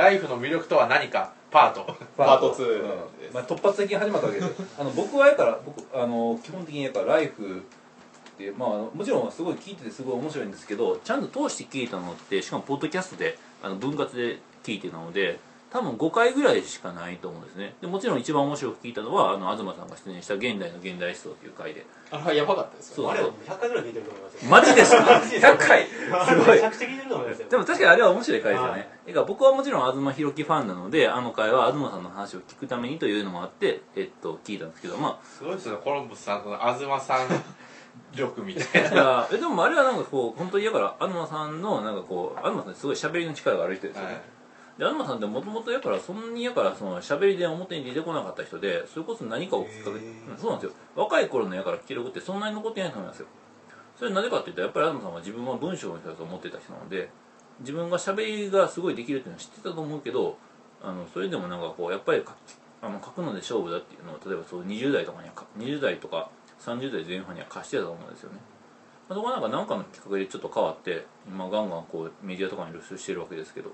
ライフの魅力とは何か？パート。パート。2うん。まあ、突発的に始まったわけで。すあの僕はやから僕あの基本的にやからライフって、まあもちろんすごい聞いててすごい面白いんですけどちゃんと通して聞いたのってしかもポッドキャストであの分割で聞いてたので多分5回ぐらいしかないと思うんですね。でもちろん一番面白く聞いたのはあの東さんが出演した「現代の現代思想」という回で。あれやばかったですよ。そうあれ100回ぐらい聞いてると思いますよ。マジですか？100回？すごい。めちゃくちゃ聞いてると思いますよ。でも確かにあれは面白い回ですよね、はい。だから僕はもちろん東博樹ファンなのであの回は東さんの話を聞くためにというのもあって、えっと、聞いたんですけどますごいですよねコロンブスさんとの東さん力みたいあいやえでもあれはなんかこう本当にだから東さんのなんかこう東さんってすごい喋りの力がある人ですよね、なはいで東さんってもともとやからそんなにやからその喋りで表に出てこなかった人でそれこそ何かをきっかけ、そうなんですよ。若い頃のやから記録ってそんなに残ってないと思いますよ。それなぜかって言ったらやっぱり東さんは自分は文章の人だと思ってた人なので自分が喋りがすごいできるっていうのは知ってたと思うけどあのそれでもなんかこうやっぱりあの書くので勝負だっていうのを例えばそう20代とかにはか20代とか30代前半には貸してたと思うんですよね。まあそこはなんか何かのきっかけでちょっと変わって今ガンガンこうメディアとかに露出してるわけですけど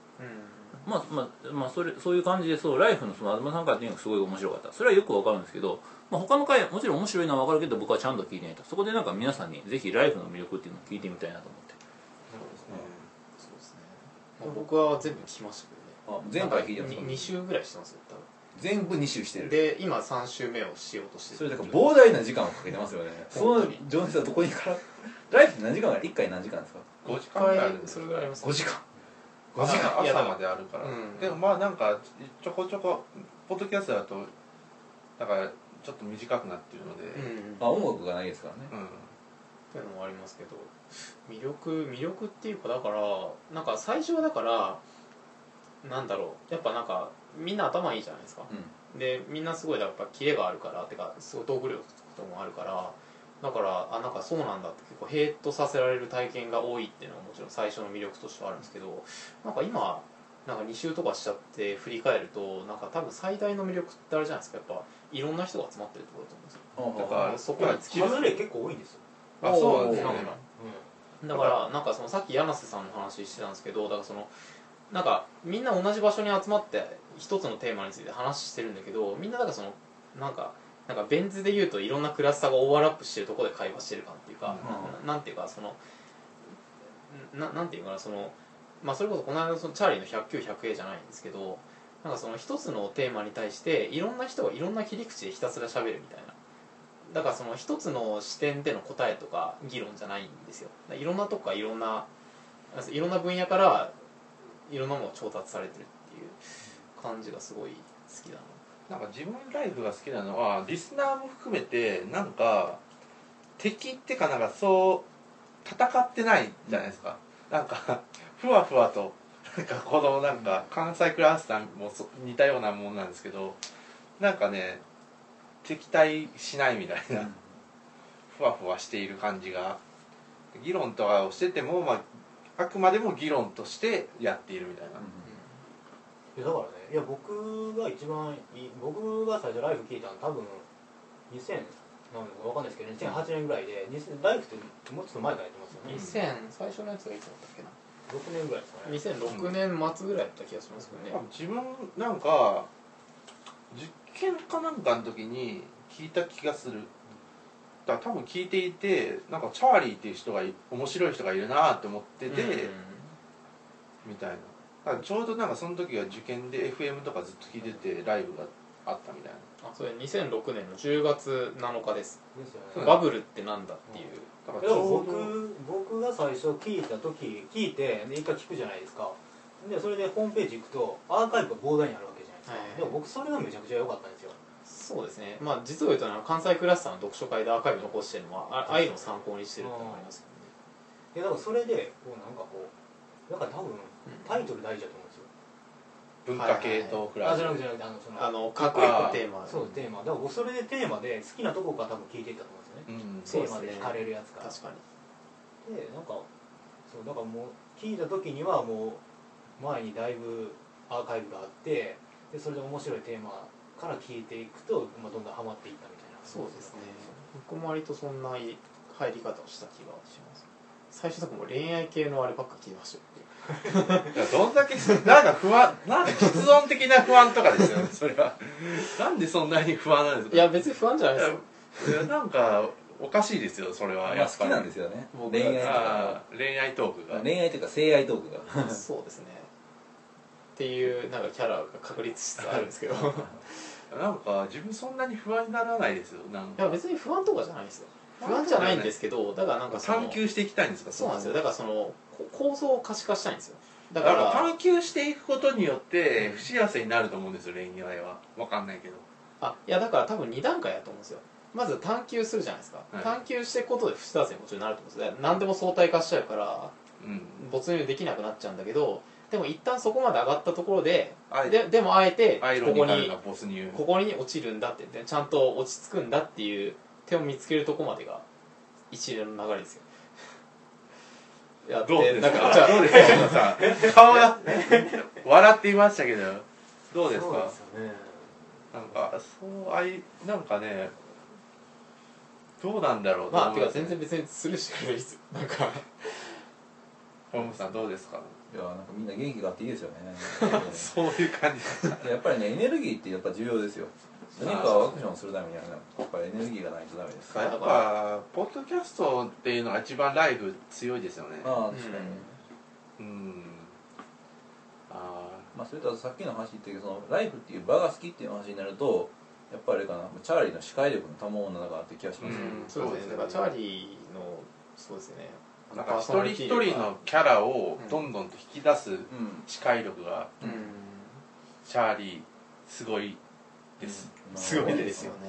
まあまあまあそれそういう感じでそうライフのその東さんからっていうのがすごい面白かった。それはよくわかるんですけど、まあ、他の回もちろん面白いのはわかるけど僕はちゃんと聞いてないと。そこでなんか皆さんにぜひライフの魅力っていうのを聞いてみたいなと思って。そうですね、まあ、僕は全部聞きましたけどね。あ前回聞いてます2週ぐらいしてますよ多全部2周して分で今3週目をしようとしてそれだから膨大な時間をかけてますよね。その情熱はどこにから？ライフって何時間？ぐらい1回何時間ですか？5時間ぐらいあるんですそれぐらいあります5時間5時間。いや 朝。まであるから、うん。でもまあなんかちょこちょこポッドキャストだとだからちょっと短くなってるので。うん。あ音楽がないですからね。うん、っていうのもありますけど魅力魅力っていうかだからなんか最初はだからなんだろう。やっぱなんかみんな頭いいじゃないですか。でみんなすごいやっぱキレがあるからてかすごいトーク力とかもあるからだからあなんかそうなんだって結構ヘイトさせられる体験が多いっていうのはもちろん最初の魅力としてはあるんですけどなんか今なんか2週とかしちゃって振り返るとなんか多分最大の魅力ってあれじゃないですか。やっぱいろんな人が集まってるってことだと思うんですよ。だからそこに自外れ結構多いんですよ。あそうなんですねおーだからなんかそのさっき柳瀬さんの話してたんですけどだからそのなんかみんな同じ場所に集まって一つのテーマについて話してるんだけどみんなだからそのなんかなんかベン図で言うといろんなクラスターがオーバーラップしてるところで会話してる感っていうか、ななんていうかそのななんていうかなそのまあそれこそこの間のそのチャーリーの100級 100A じゃないんですけどなんかその一つのテーマに対していろんな人がいろんな切り口でひたすら喋るみたいな。だからその一つの視点での答えとか議論じゃないんですよ。いろんなとこからいろんないろんな分野からいろんなものが調達されてるっていう感じがすごい好きだななんか自分ライフが好きなのはリスナーも含めてなんか敵ってかなんかそう戦ってないじゃないですか、なんかふわふわとなんかこのなんか関西クラスターもそ似たようなもんなんですけどなんかね敵対しないみたいな、ふわふわしている感じが議論とかをしてても、まあ、あくまでも議論としてやっているみたいな、いやだからねいや僕が一番いい僕が最初ライフ聞いたの多分2000なんだかわかんないですけど2008年ぐらいで2000ライフってもうちょっと前からやってますよね。2000最初のやつがいつだったっけな？6年ぐらいですかね。2006年末ぐらいだった気がしますけどね、自分なんか実験かなんかの時に聞いた気がする。だから多分聞いていてなんかチャーリーっていう人がい面白い人がいるなって思ってて、うん。みたいな。だからちょうどなんかその時は受験で FM とかずっと聞いててライブがあったみたいな。あそれ2006年の10月7日です。ですね。バブルってなんだっていう。だからでもちょうど僕僕が最初聞いた時聞いてで一回聞くじゃないですか。でそれでホームページ行くとアーカイブが膨大にあるわけじゃないですか、はいでも僕それがめちゃくちゃ良かったんですよ。そうですね。まあ実を言うとね関西クラスターの読書会でアーカイブ残してるのはあああいうのを参考にしてるってのがありますけどね。いやだからそれでこうなんかこうなんか多分タイトル大事だと思うんですよ。文化系トークラあじゃなくてじゃなくてあのそのあの各一個テーマ。そうテーマ。だから僕それでテーマで好きなとこから多分聞いていったと思うんですよね、うん。そうですねテーマで惹かれるやつか。ら確かにでなんかそうだからもう聞いた時にはもう前にだいぶアーカイブがあってでそれで面白いテーマから聞いていくと、まあ、どんどんハマっていったみたいな。そうですね。僕も割とそんな入り方をした気がします。最初とかもう恋愛系のあればっか聞いてましたよどんだけなんか不安なんか実存的な不安とかですよね それは。なんでそんなに不安なんですか？いや別に不安じゃないですよ。いやなんかおかしいですよそれはまあやっぱり。好きなんですよね。僕恋愛とか。恋愛トークが。恋愛というか性愛トークが。そうですね。っていうなんかキャラが確立しつつあるんですけど。い なんか自分そんなに不安にならないですよなんか。や別に不安とかじゃないですよ。不安じゃない。んですけどだからなんかその探求していきたいんですかそうなんですよ。だからそのこ構造を可視化したいんですよ。だだから探求していくことによって不幸せになると思うんですよ恋愛は。わかんないけど。あいやだから多分2段階だと思うんですよ。まず探求するじゃないですか、はい。探求していくことで不幸せにもちろんなると思うんですよ何でも相対化しちゃうからうん。没入できなくなっちゃうんだけどでも一旦そこまで上がったところでででもあえてここにここに落ちるんだってでちゃんと落ち着くんだっていう手を見つけるとこまでが一連の流れですよやってどうですなんかじゃあか？どうですか？さん顔が笑っていましたけど。どうですか？そうですよね。なんかそうあいなんかねどうなんだろうとまあてか全然別にスルーしてくれるいいです。よなんか。ホームさんどうですか？いやなんかみんな元気があっていいですよね。そういう感じやっぱりねエネルギーってやっぱ重要ですよ何かアクションするためにはねやっぱりエネルギーがないとダメです。やっぱポッドキャストっていうのが一番ライブ強いですよね。ああ確かに、うん。あまあそれとさっきの話言ったけどそのライフっていう場が好きっていう話になるとやっぱりあれかなチャーリーの視界力の賜物なのかなって気がしますね、うん。そうですね。だからチャーリーのそうですね。あなんか一人一人のキャラをどんどんと引き出すうん。視界力がうん。チャーリーすごいです、まあすごいですよね。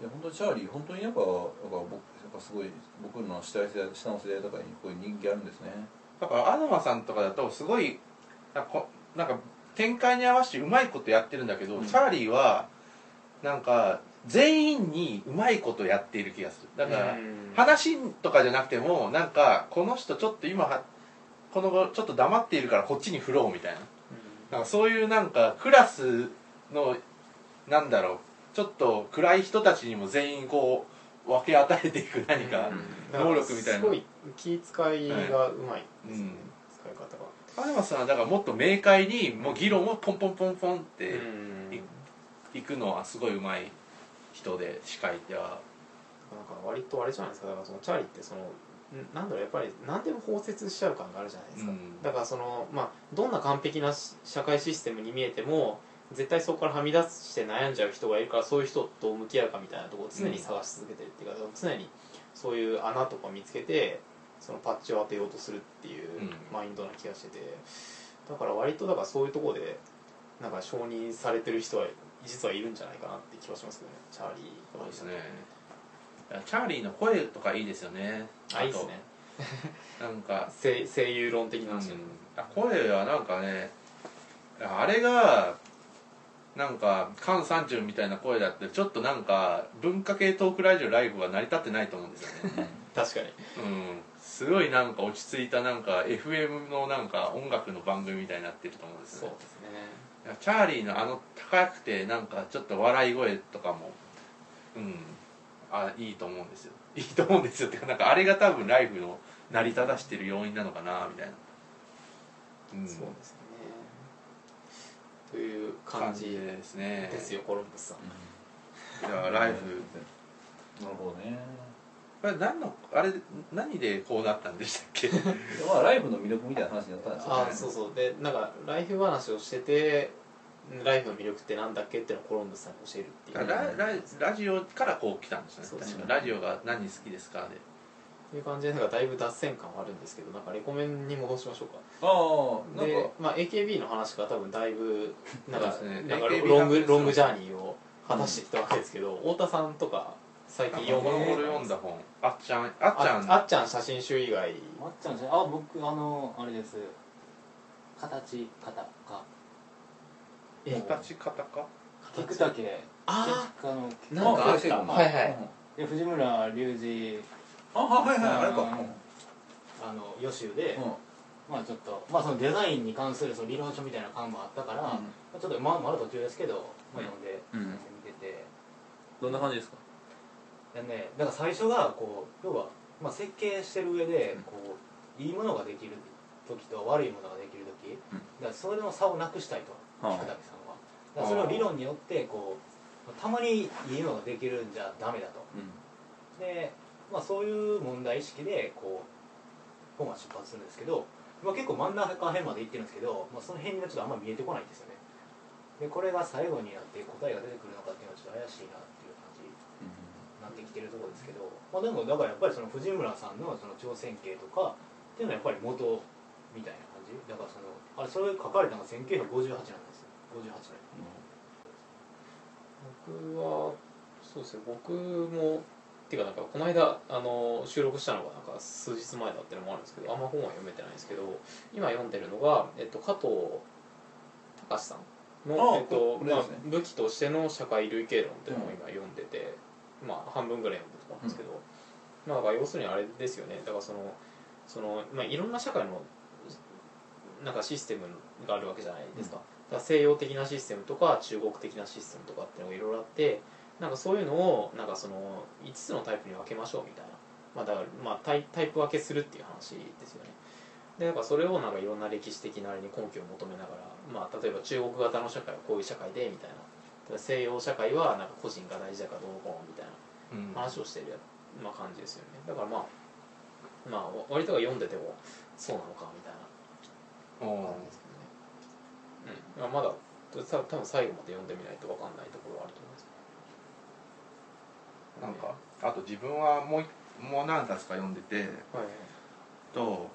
いや本当に。チャーリー本当にやっぱやっぱ僕やっぱすごい僕の下の世代下の世代とかにこういう人気あるんですね。だからアドマさんとかだとすごいなんかこなんか展開に合わせてうまいことやってるんだけど、うん。チャーリーはなんか全員にうまいことやっている気がする。だから、うん。話とかじゃなくてもなんかこの人ちょっと今はこの子ちょっと黙っているからこっちに振ろうみたいな。なんかそういうなんかクラスのなんだろう。ちょっと暗い人たちにも全員こう分け与えていく何か、うん。能力みたいな。すごい気遣いがうまいですね、うん。使い方がアドマさんはだからもっと明快にもう議論をポンポンポンポンってうん。いくのはすごいうまい人で司会ではなんか割とあれじゃないですか。だからそのチャーリーってそのんなんだろうやっぱり何でも包摂しちゃう感があるじゃないですか、うん。だからそのまあどんな完璧なし社会システムに見えても絶対そこからはみ出して悩んじゃう人がいるからそういう人と向き合うかみたいなところを常に探し続けてるっていうか、常にそういう穴とか見つけてそのパッチを当てようとするっていううん。マインドな気がしててだから割とだからそういうところでなんか承認されてる人は実はいるんじゃないかなって気はしますけどね。チャーリーそうですね。チャーリーの声とかいいですよね。あいいですね。となんか声声優論的な話、うん。あ声はなんかねあれがなんか菅三中みたいな声だってちょっとなんか文化系トークラジオライブは成り立ってないと思うんですよね。確かに。うん。すごいなんか落ち着いたなんか FM のなんか音楽の番組みたいになってると思うんですよね。そうですね。チャーリーのあの高くてなんかちょっと笑い声とかもうん。あいいと思うんですよ。いいと思うんですよってかなんかあれが多分ライブの成り立たしてる要因なのかなみたいな、うん、そうですねという感じですね。ですよコロンブスさん。じゃあライブなるほどね。これ何のあれ何でこうなったんでしたっけ？まあライフの魅力みたいな話になったんですよね。あそうそう。でなんかライフ話をしててライフの魅力ってなんだっけっていうのをコロンブスさんに教えるっていう。ラララジオからこう来たんですね。すね確かラジオが何好きですか？で。っていう感じでなんかだいぶ脱線感はあるんですけどなんかレコメンに戻しましょうか。ああでか、まあ、AKB の話が多分だいぶなんかね。なんかロング話ロングジャーニーを果たしてきたわけですけど、太田さんとか最近読読んだ本。あっちゃんあっちゃん。ああっちゃん写真集以外。まっちゃんじゃあ僕あのあれです。形型か。え？形方か？菊竹ああなんかあったうんはいはい。で藤村隆二あはいはいあれか。うん。あの予習で、うん。まあちょっとまあそのデザインに関するその理論書みたいな感もあったから、まあちょっとまあまだ途中ですけど、まあ、読んで、うん。見てて。どんな感じですか？でねだから最初がこう要はまあ、設計してる上でこういいものができる時と悪いものができる時、うん。だからそれの差をなくしたいとはあ。北竹さんは。だからそれを理論によってこうたまにいいのができるんじゃダメだと。うん。で、まあ、そういう問題意識でこう本は出発するんですけど、まあ、結構真ん中辺まで行ってるんですけど、まあ、その辺がちょっとあんま見えてこないんですよね。でこれが最後になって答えが出てくるのかっていうのはちょっと怪しいなっていう感じになってきてるところですけど、まあ、でもだからやっぱりその藤村さんのその挑戦形とかっていうのはやっぱり元みたいな感じ。だからそのあれそれ書かれたのが1958年ですよ。58年。僕はそうですね。僕もっていうかなんかこの間あの収録したのがなんか数日前だっていうのもあるんですけどあんま本は読めてないんですけど今読んでるのが、えっと、加藤隆さんのあ、えっとまあ武器としての社会類型論っていうのを今読んでて、まあ半分ぐらい読んでるところなんですけど、まあだから要するにあれですよね。だからそのその、まあ、いろんな社会のなんかシステムがあるわけじゃないですか,、だから西洋的なシステムとか中国的なシステムとかっていうのがいろいろあってなんかそういうのをなんかその5つのタイプに分けましょうみたいな、まあ、だからまあタイタイプ分けするっていう話ですよね。でなんかそれをなんかいろんな歴史的なあれに根拠を求めながら、まあ、例えば中国型の社会はこういう社会でみたいな。西洋社会はなんか個人が大事だからどうこうみたいうん。な話をしてるや、まあ、感じですよね。だからまあまあ割とは読んでてもそうなのかみたいな。お感じですけどね、うん。まあ、まだた多分最後まで読んでみないと分かんないところはあると思いますなんかあと自分はもう一もう何冊か読んでてはい。とこ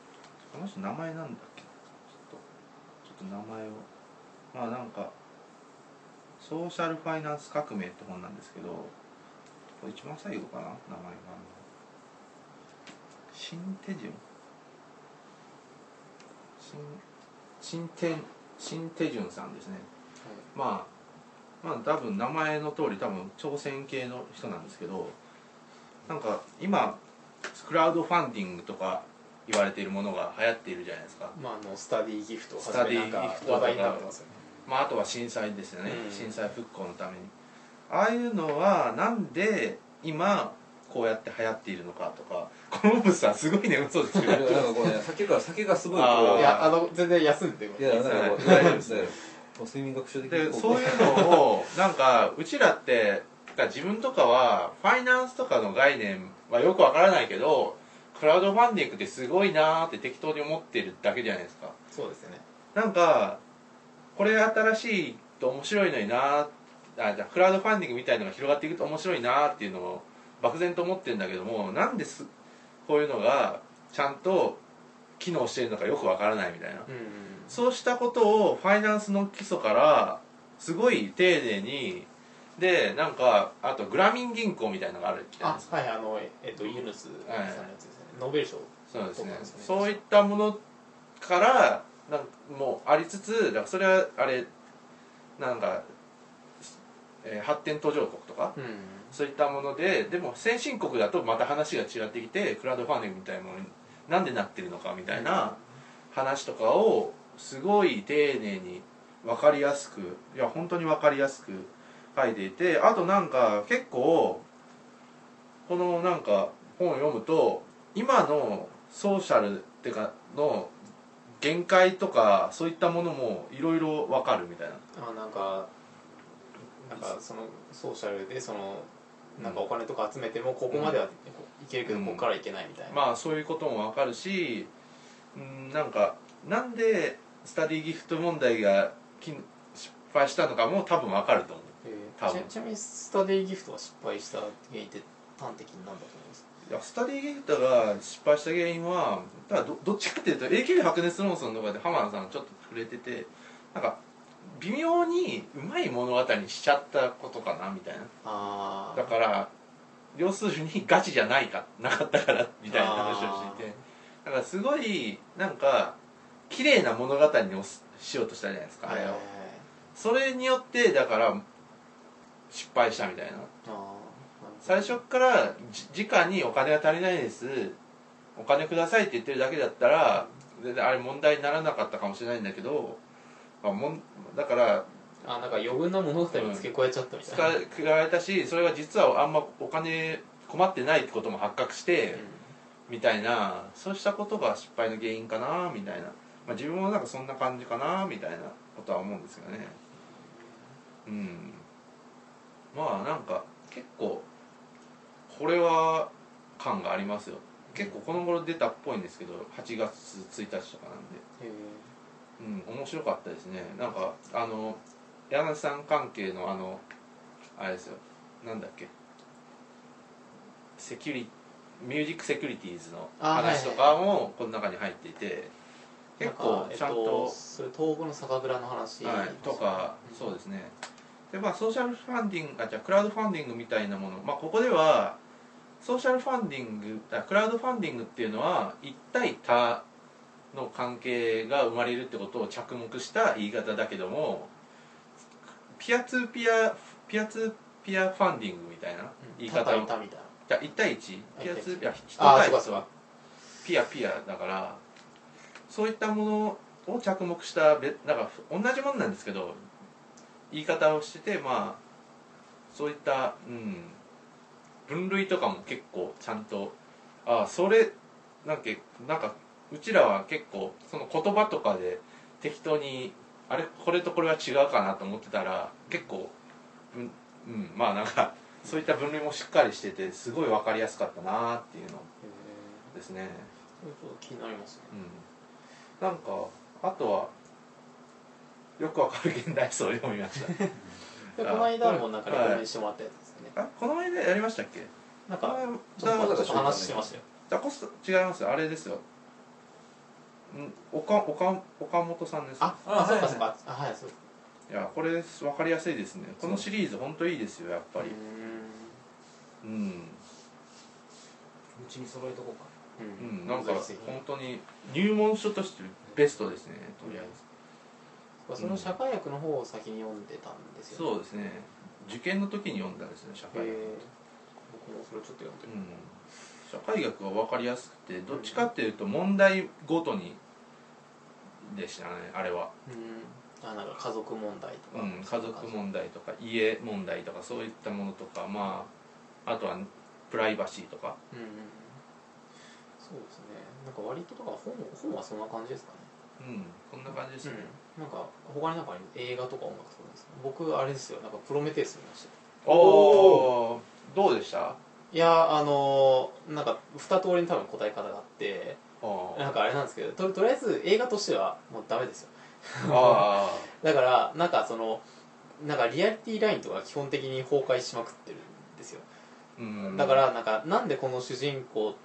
の人名前なんだっけ？ちょっとちょっと名前を。まあなんか「ソーシャルファイナンス革命」って本なんですけどこれ一番最後かな？名前がシンテジュンシンシンテシンテジュンさんですね。まあまあ多分名前の通り多分挑戦系の人なんですけどなんか今クラウドファンディングとか言われているものが流行っているじゃないですか、まあ、あのスタディギフトスタディギフトとか。ね。まあ、あとは震災ですよね、うん。震災復興のために。ああいうのはなんで今こうやって流行っているのかとか。このオブさんすごいね嘘ですいやよなんかこうね酒から酒がすごいこういやあの全然休んでいや大丈夫です睡眠学習的そういうのをなんかうちらってか自分とかはファイナンスとかの概念はよくわからないけどクラウドファンディングってすごいなーって適当に思ってるだけじゃないですか。そうですよね。なんかこれ新しいと面白いのになーあじゃあクラウドファンディングみたいのが広がっていくと面白いなーっていうのを漠然と思ってるんだけどもなんですこういうのがちゃんと機能してるのかよくわからないみたいな。うんうんそうしたことをファイナンスの基礎からすごい丁寧にでなんかあとグラミン銀行みたいのがあるじゃな。いはいあのえっとユヌスさんのやつですね。ノーベル賞。そうですね。ね。そういったものからなんもうありつつだそれはあれなんか、えー発展途上国とかうん。そういったものででも先進国だとまた話が違ってきてクラウドファンディングみたいなものになんでなってるのかみたいな話とかをすごい丁寧に分かりやすくいや本当に分かりやすく書いていてあとなんか結構このなんか本を読むと今のソーシャルっていうかの限界とかそういったものもいろいろ分かるみたいな。あなんかなんかそのソーシャルでそのなんかお金とか集めてもここまではいけるけどうんここからいけないみたいな、まあそういうことも分かるしうんなんかなんでスタディギフト問題がき失敗したのかも多分分かると思う。え多分。ーちちなみにスタディギフトは失敗した原因って端的に何だと思います？いやスタディギフトが失敗した原因はだどどっちかっていうと AKB 白熱論争のとかで浜田さんちょっと触れててなんか微妙にうまい物語にしちゃったことかなみたいな。あだから要するにガチじゃないかなかったからみたいな話をしていて。だからすごいなんか綺麗な物語にししようとしたじゃないですかあれを。それによってだから失敗したみたいな。あ最初からじ直にお金が足りないです。お金くださいって言ってるだけだったら全然あれ問題にならなかったかもしれないんだけど、まあ、もんだからあなんか余分な物語に付け加えちゃったみたいな、使われたしそれが実はあんまお金困ってないってことも発覚して、みたいな。そうしたことが失敗の原因かなみたいな、まあ、自分もなんかそんな感じかなみたいなことは思うんですよね。うん。まあなんか結構これは感がありますよ。結構この頃出たっぽいんですけど8月1日とかなんで。へうん面白かったですね。なんかあの柳さん関係のあのあれですよ。なんだっけ。セキュリミュージックセキュリティーズのあ話とかもこの中に入っていてえ結構ちゃんとえっと、それ東北の酒蔵の話、はい、とかそうですね。でまあソーシャルファンディングあじゃあクラウドファンディングみたいなもの。まあここではソーシャルファンディングあクラウドファンディングっていうのは一対多の関係が生まれるってことを着目した言い方だけどもピアツーピアピアツーピアファンディングみたいな言い方。をたいたみたいな。じゃあ1対1ピアツーピア人対そうかそうか。ピアピアだからそういったものを着目したべなんか同じものなんですけど言い方をしててまあそういった、うん、分類とかも結構ちゃんとああそれなんかなんかうちらは結構その言葉とかで適当にあれこれとこれは違うかなと思ってたら結構うん、うん、まあなんかそういった分類もしっかりしててすごい分かりやすかったなっていうのへですね。えちょっと気になりますね。うん。なんかあとはよくわかる現代史を読みました。でこの間もなんかレコメンしてもらったやつですよね、あこの間やりましたっけ？なんかあちょっと話してましたよ。だコスト違いますよ。あれですよん岡岡岡本さんですあああそっかはいそっか。あはいそういやこれ分かりやすいですね。このシリーズ本当いいですよやっぱり。ううん。うちに揃えとこうか。ん。うんなんか本当に入門書としてベストですねとりあえず。その社会学の方を先に読んでたんですよ、そうですね。受験の時に読んだんですね社会学僕もそれちょっと読んでる、うん社会学は分かりやすくてどっちかっていうと問題ごとにでしたねあれは、うん、あなんか家族問題とか、うん、家族問題とか家問題とかそういったものとかまああとはプライバシーとか。うんそうですね。なんか割ととか本本はそんな感じですかね。うんこんな感じですね、うん、なんか他になんか映画とか音楽とかですか？僕あれですよ。なんかプロメテウス見ました。おおーどうでした？いやあのーなんか二通りに多分答え方があってあなんかあれなんですけどととりあえず映画としてはもうダメですよ。あ だからなんかそのなんかリアリティラインとか基本的に崩壊しまくってるんですよ。だからなんかなんでこの主人公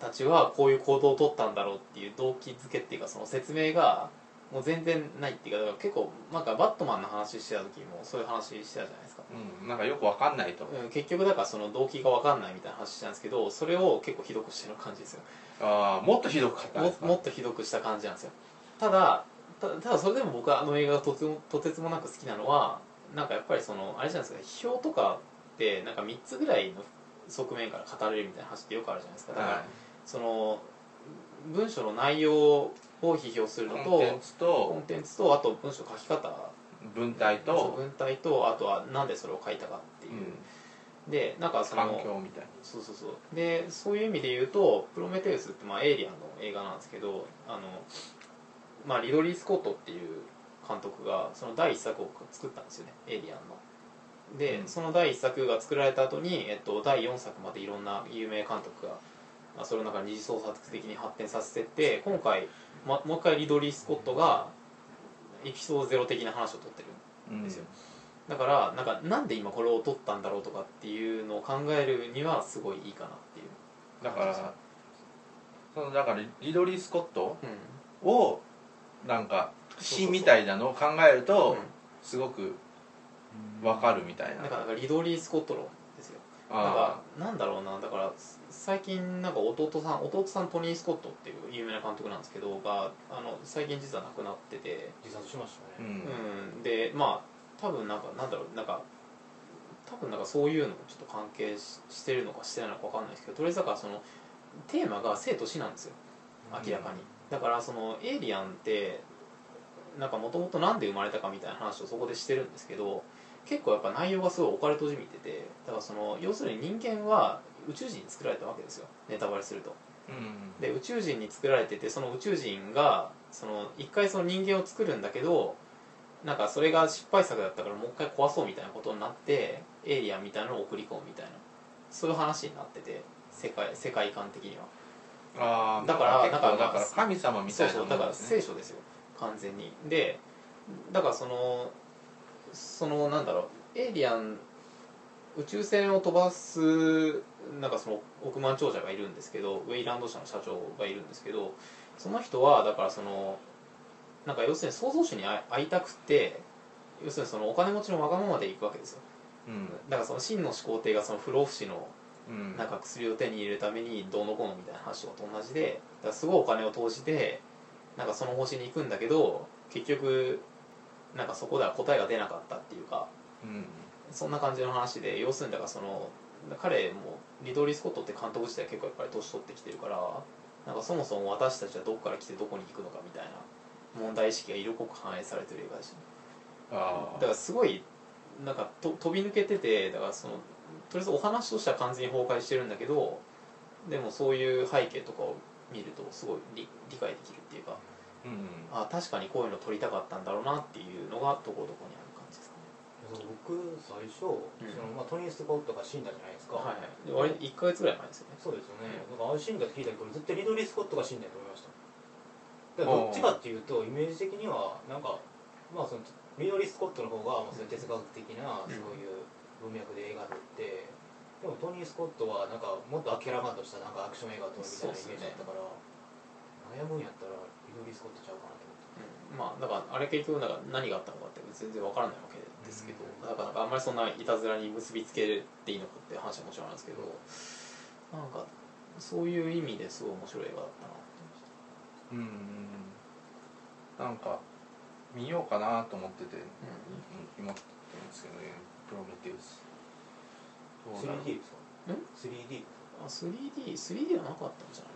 たちはこういう行動を取ったんだろうっていう動機づけっていうかその説明がもう全然ないっていうかだから結構なんかバットマンの話してた時もそういう話してたじゃないですか、うん、なんかよくわかんないと。うん、結局だからその動機が分かんないみたいな話してたんですけどそれを結構ひどくしてる感じですよ。ああもっとひどかったんですか？ももっとひどくした感じなんですよ。ただたただそれでも僕はあの映画がとてもとてつもなく好きなのはなんかやっぱりそのあれじゃないですか批評とかってなんか3つぐらいの側面から語れるみたいな話ってよくあるじゃないですか。だから、はその文章の内容を批評するい、のとコンテンツコとンテンツとあと文章の書き方。文体と、文体とあとはなんでそれを書いたかっていう、でなんかその環境みたいそうそうそう。でそういう意味で言うと「プロメテウス」ってまあエイリアンの映画なんですけどあの、まあ、リドリー・スコットっていう監督がその第一作を作ったんですよねエイリアンの。で、うん。その第一作が作られた後に、えっと、第4作までいろんな有名監督が、まあ、それの中に二次創作的に発展させてって今回、ま、もう一回リドリー・スコットがエピソードゼロ的な話を取ってるうんですよ。だからなんかなんで今これを取ったんだろうとかっていうのを考えるにはすごいいいかなっていう。だからそのだからリドリー・スコットうん。をなんか詩みたいなのを考えるとすごくわかるみたいな。だからなんかリドリー・スコット論なんあかなんだろうなだから最近なんか弟さん弟さんトニー・スコットっていう有名な監督なんですけどがあの最近実は亡くなってて。自殺しましたね、ん。うん。でまあ多分なんかなんだろうなんか多分なんかそういうのもちょっと関係ししてるのかしてないのか分かんないですけどとりあえずだからそのテーマが生と死なんですよ。明らかに、だからそのエイリアンってなんかもともとなんで生まれたかみたいな話をそこでしてるんですけど結構やっぱ内容がすごいオカルトじみててだからその要するに人間は宇宙人に作られたわけですよ。ネタバレすると。うん。で宇宙人に作られててその宇宙人がその一回その人間を作るんだけどなんかそれが失敗作だったからもう一回壊そうみたいなことになってエイリアンみたいなのを送り込むみたいな。そういう話になってて世界世界観的には。ああだからだからだから神様みたいなそうそうだから聖書ですよ。完全に。でだからそのそのなんだろうエイリアン宇宙船を飛ばすなんかその億万長者がいるんですけどウェイランド社の社長がいるんですけどその人はだからそのなんか要するに創造主に会会いたくて要するにそのお金持ちのわがままで行くわけですよ。うん。だからその真の始皇帝がその不老不死のうん。なんか薬を手に入れるためにどうのこうのみたいな話と同じでだからすごいお金を投じてなんかその方針に行くんだけど結局なんかそこでは答えが出なかったっていうかうん。そんな感じの話で要するにだからその彼もリドリー・スコットって監督自体結構やっぱり年取ってきてるからなんかそもそも私たちはどこから来てどこに行くのかみたいな問題意識が色濃く反映されてる映画でしだからすごいなんかと飛び抜けててだからそのとりあえずお話としては完全に崩壊してるんだけどでもそういう背景とかを見るとすごい理理解できるっていうかうんあ確かにこういうの撮りたかったんだろうなっていうのがところどころにある感じですかね。僕最初、うん。そのまあ、トニー・スコットが死んだじゃないですか、はいはい。で割と1か月ぐらい前ですよね。そうですよね、だからあれ死んだって聞いたけど絶対リドリー・スコットが死んだと思いましただからどっちかっていうとイメージ的にはなんかまあそのリドリー・スコットの方がまあそういう哲学的なうんそういう文脈で映画撮って、でもトニー・スコットはなんかもっと明らかんとしたなんかアクション映画撮るみたいなイメージだったから、悩むんやったらリドリー・スコットちゃうかなと思ってうん。まあだからあれ結局なんか何があったのかって全然わからないわけですけど、だからなんかあんまりそんないたずらに結びつけていいのかって話はもちろんあるんですけどなんかそういう意味ですごい面白い映画だったなって思いましたうんなんか見ようかなと思っててう今思ってるんですけどねプロメテウス。どうなる 3D ですか？3D あ 3D、3D はなかったんじゃない？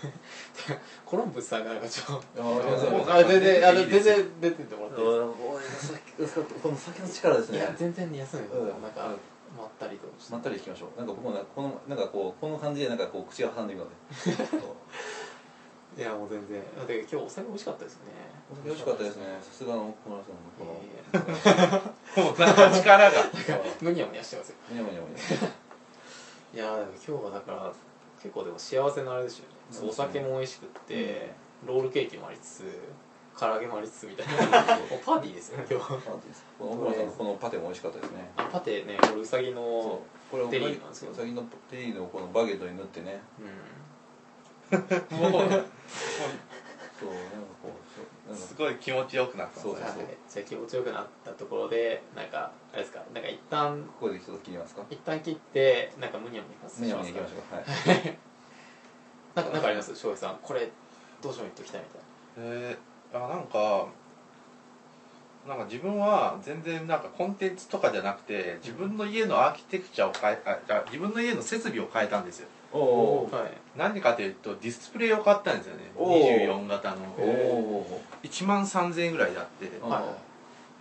コロンブスさんがなんかちょっと。全然出てってもらっていいです。この先の力ですね。かいや全然休んでくださいうん。なんかまったりとまったりいきましょう。なんか僕もなこのなんかこうこの感じでなんかこう口が挟んでいくのでいやもう全然。だって今日お酒美味しかったですね。美味しかったですね。さすがの小村さんのこの。いもう なんか力が。むにゃむにゃしてますよ。むにゃむにゃむにいやでも今日はだから結構でも幸せなあれですよね。そうですね。お酒も美味しくって、ロールケーキもありつつ唐揚げもありつつみたいな。パーティーですよね今日。ゃこの小村さんのこのパテも美味しかったですね。あパテねこれうさぎのテリーなんですよ。うさぎのテリーのこのバゲットに塗ってね。うん。も う。そうなんかこうすごい気持ちよくなった。そうはいじゃあ気持ちよくなったところでなんかあれですか？なんか一旦ここで一つ切りますか？一旦切ってなんかむにゃむにゃむにゃむにゃいきましょょう。はい。なんかなんかあります？翔平さん。これどうしても言っときたいみたいえー、あなんかなんか自分は全然なんかコンテンツとかじゃなくて自分の家のアーキテクチャを変えあじゃあ自分の家の設備を変えたんですよなはい。何かというとディスプレイを買ったんですよね。おー。24型の。おお1万3000円ぐらいであって。いは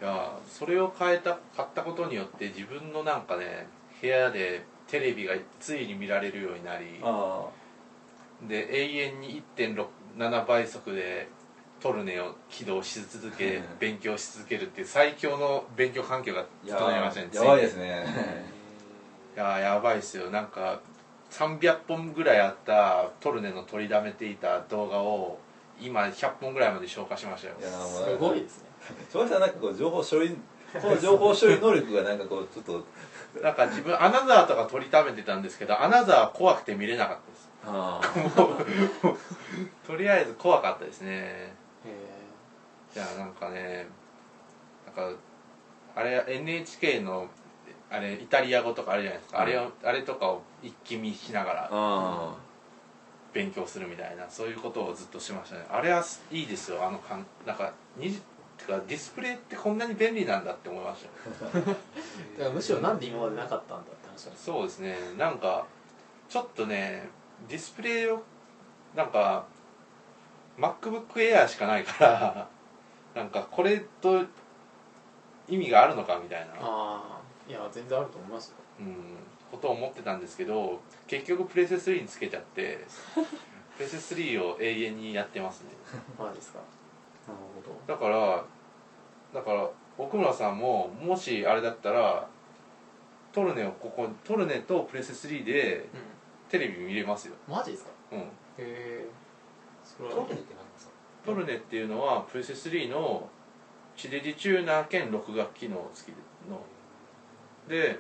い。やそれを変えた買ったことによって自分のなんかね部屋でテレビがついに見られるようになりあで永遠に1.7倍速でトルネを起動し続けうん。勉強し続けるっていう最強の勉強環境があ整いましたね。やばいですね。いややばいっすよ。なんか300本ぐらいあったトルネの取りだめていた動画を今100本ぐらいまで消化しましたよ。いやもうすごいですね。翔平さんなんかこう情報処理この情報処理能力がなんかこうちょっと。なんか自分アナザーとか取りためてたんですけどアナザー怖くて見れなかったです。あ とりあえず怖かったですね。へいやなんかねなんかあれ NHK のあれイタリア語とかあるじゃないですか、あれをあれとかを一気見しながらあ勉強するみたいなそういうことをずっとしましたね。あれはいいですよ。あのかんなんかにてかディスプレイってこんなに便利なんだって思いました だからむしろなんで今までなかったんだって話そうですね。なんかちょっとねディスプレイをなんか MacBook Air しかないからなんかこれと意味があるのかみたいな。ああいや全然あると思いますよ。うんことを思ってたんですけど結局プレステ3につけちゃって プレステ3を永遠にやってますね。マジですか。なるほど。だからだから奥村さんももしあれだったらトルネをここトルネとプレステ3でうテレビ見れますよ、んマジですか？うん、へえそれは。トルネって何ですか？トルネっていうのはプレステ3の地デジチューナー兼録画機能付きので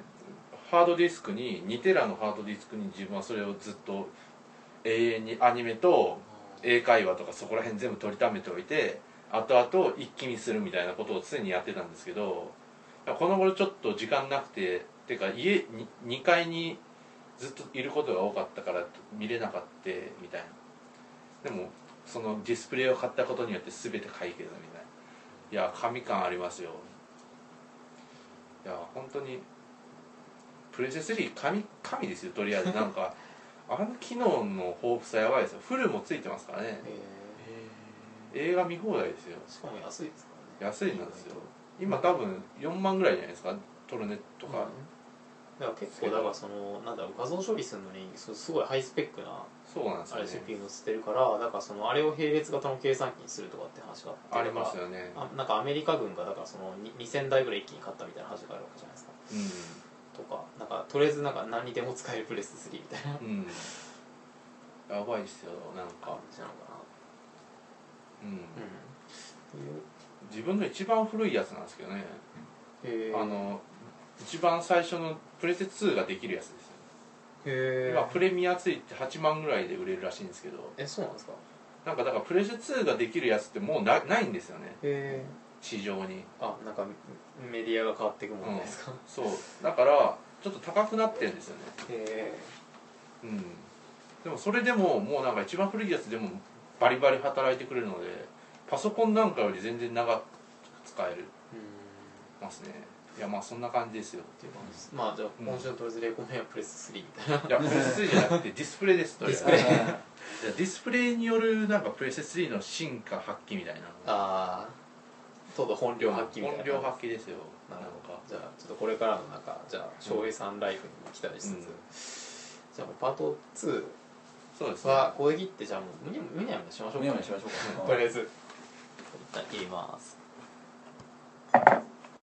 ハードディスクに2テラのハードディスクに自分はそれをずっと永遠にアニメと英会話とかそこら辺全部取りためておいて後々一気見するみたいなことを常にやってたんですけどこの頃ちょっと時間なくててか家に2階にずっといることが多かったから見れなかったみたいな。でもそのディスプレイを買ったことによって全て解決みたいな。いや神感ありますよ。いや本当にプレステ3神神ですよとりあえず。なんかあの機能の豊富さやばいですよ。フルもついてますからね。へ映画見放題ですよ。えしかも安いですからね。安いなんですよ。今多分4万ぐらいじゃないですか。トルネとか、うん。だから結構だからそのなんだろう画像処理するのにすすごいハイスペックなそうなんですあれよね CPU 載せてるからだからそのあれを並列型の計算機にするとかって話がありますよね。らあなんかアメリカ軍がだからそのに2000台ぐらい一気に買ったみたいな話があるわけじゃないですか。うとかなんかとりあえずなんか何にでも使えるプレステ3みたいな。んうん。やばいっすよなん感か、じなのかな。うん、うん。自分の一番古いやつなんですけどね。へえあの一番最初のプレステ2ができるやつですよ。へ今プレミアついて8万ぐらいで売れるらしいんですけど。えそうなんですか？なんかだからプレステ2ができるやつってもうなないんですよね。へえ市場に。あなんかメディアが変わっていくもんですか、そう。だからちょっと高くなってるんですよね。へうん。でもそれでももうなんか一番古いやつでもバリバリ働いてくれるのでパソコンなんかより全然長く使える。えうん。ますね。いやまあそんな感じですよ。っていう感じです。まあじゃあうん。今週のとりあえずレコメンはプレステ3みたいな。いやプレステ3じゃなくてディスプレイです。とりあえずディスプレイ。いやディスプレイによるなんかプレステ3の進化発揮みたいなああとうとう本領発揮みたいな。本領発揮ですよ。なるほどかじゃあちょっとこれからのなんかじゃあ翔平さんライフにも期待しつつ、じゃあパート2そうですね。はここで切ってじゃあもうむにゃむにゃしましょうか。むにゃむにゃしましょうか。とりあえず。一旦切ります